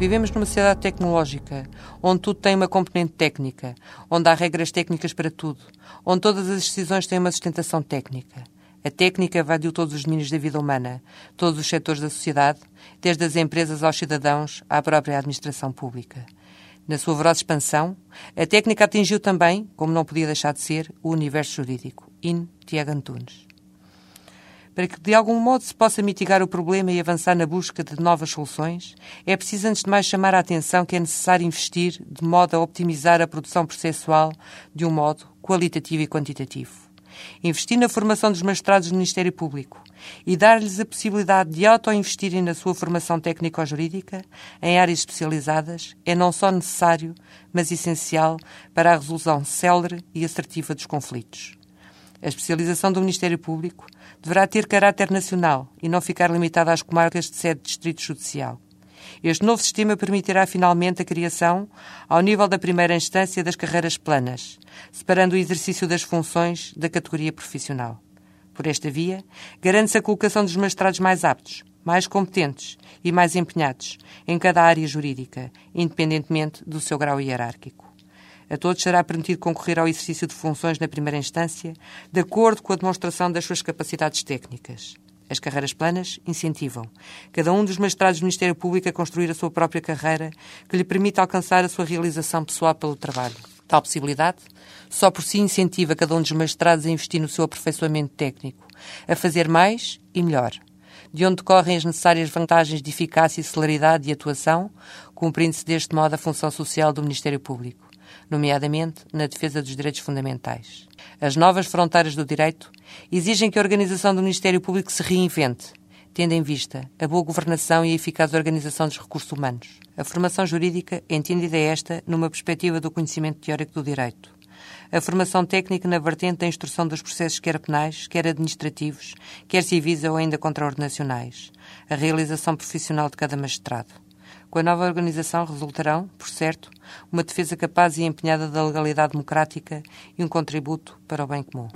Vivemos numa sociedade tecnológica, onde tudo tem uma componente técnica, onde há regras técnicas para tudo, onde todas as decisões têm uma sustentação técnica. A técnica invadiu todos os domínios da vida humana, todos os setores da sociedade, desde as empresas aos cidadãos à própria administração pública. Na sua voraz expansão, a técnica atingiu também, como não podia deixar de ser, o universo jurídico. In Tiago Antunes. Para que de algum modo se possa mitigar o problema e avançar na busca de novas soluções, é preciso antes de mais chamar a atenção que é necessário investir de modo a optimizar a produção processual de um modo qualitativo e quantitativo investir na formação dos magistrados do Ministério Público e dar-lhes a possibilidade de auto-investirem na sua formação técnico-jurídica em áreas especializadas é não só necessário, mas essencial para a resolução célere e assertiva dos conflitos. A especialização do Ministério Público deverá ter caráter nacional e não ficar limitada às comarcas de sede de distrito judicial. Este novo sistema permitirá finalmente a criação, ao nível da primeira instância, das carreiras planas, separando o exercício das funções da categoria profissional. Por esta via, garante-se a colocação dos magistrados mais aptos, mais competentes e mais empenhados em cada área jurídica, independentemente do seu grau hierárquico. A todos será permitido concorrer ao exercício de funções na primeira instância, de acordo com a demonstração das suas capacidades técnicas. As carreiras planas incentivam cada um dos magistrados do Ministério Público a construir a sua própria carreira que lhe permita alcançar a sua realização pessoal pelo trabalho. Tal possibilidade só por si incentiva cada um dos magistrados a investir no seu aperfeiçoamento técnico, a fazer mais e melhor, de onde decorrem as necessárias vantagens de eficácia e celeridade de atuação, cumprindo-se deste modo a função social do Ministério Público nomeadamente na defesa dos direitos fundamentais. As novas fronteiras do direito exigem que a organização do Ministério Público se reinvente, tendo em vista a boa governação e a eficaz organização dos recursos humanos. A formação jurídica é entendida esta numa perspectiva do conhecimento teórico do direito. A formação técnica na vertente da instrução dos processos quer penais, quer administrativos, quer civis ou ainda contraordenacionais. A realização profissional de cada magistrado. Com a nova organização resultarão, por certo, uma defesa capaz e empenhada da legalidade democrática e um contributo para o bem comum.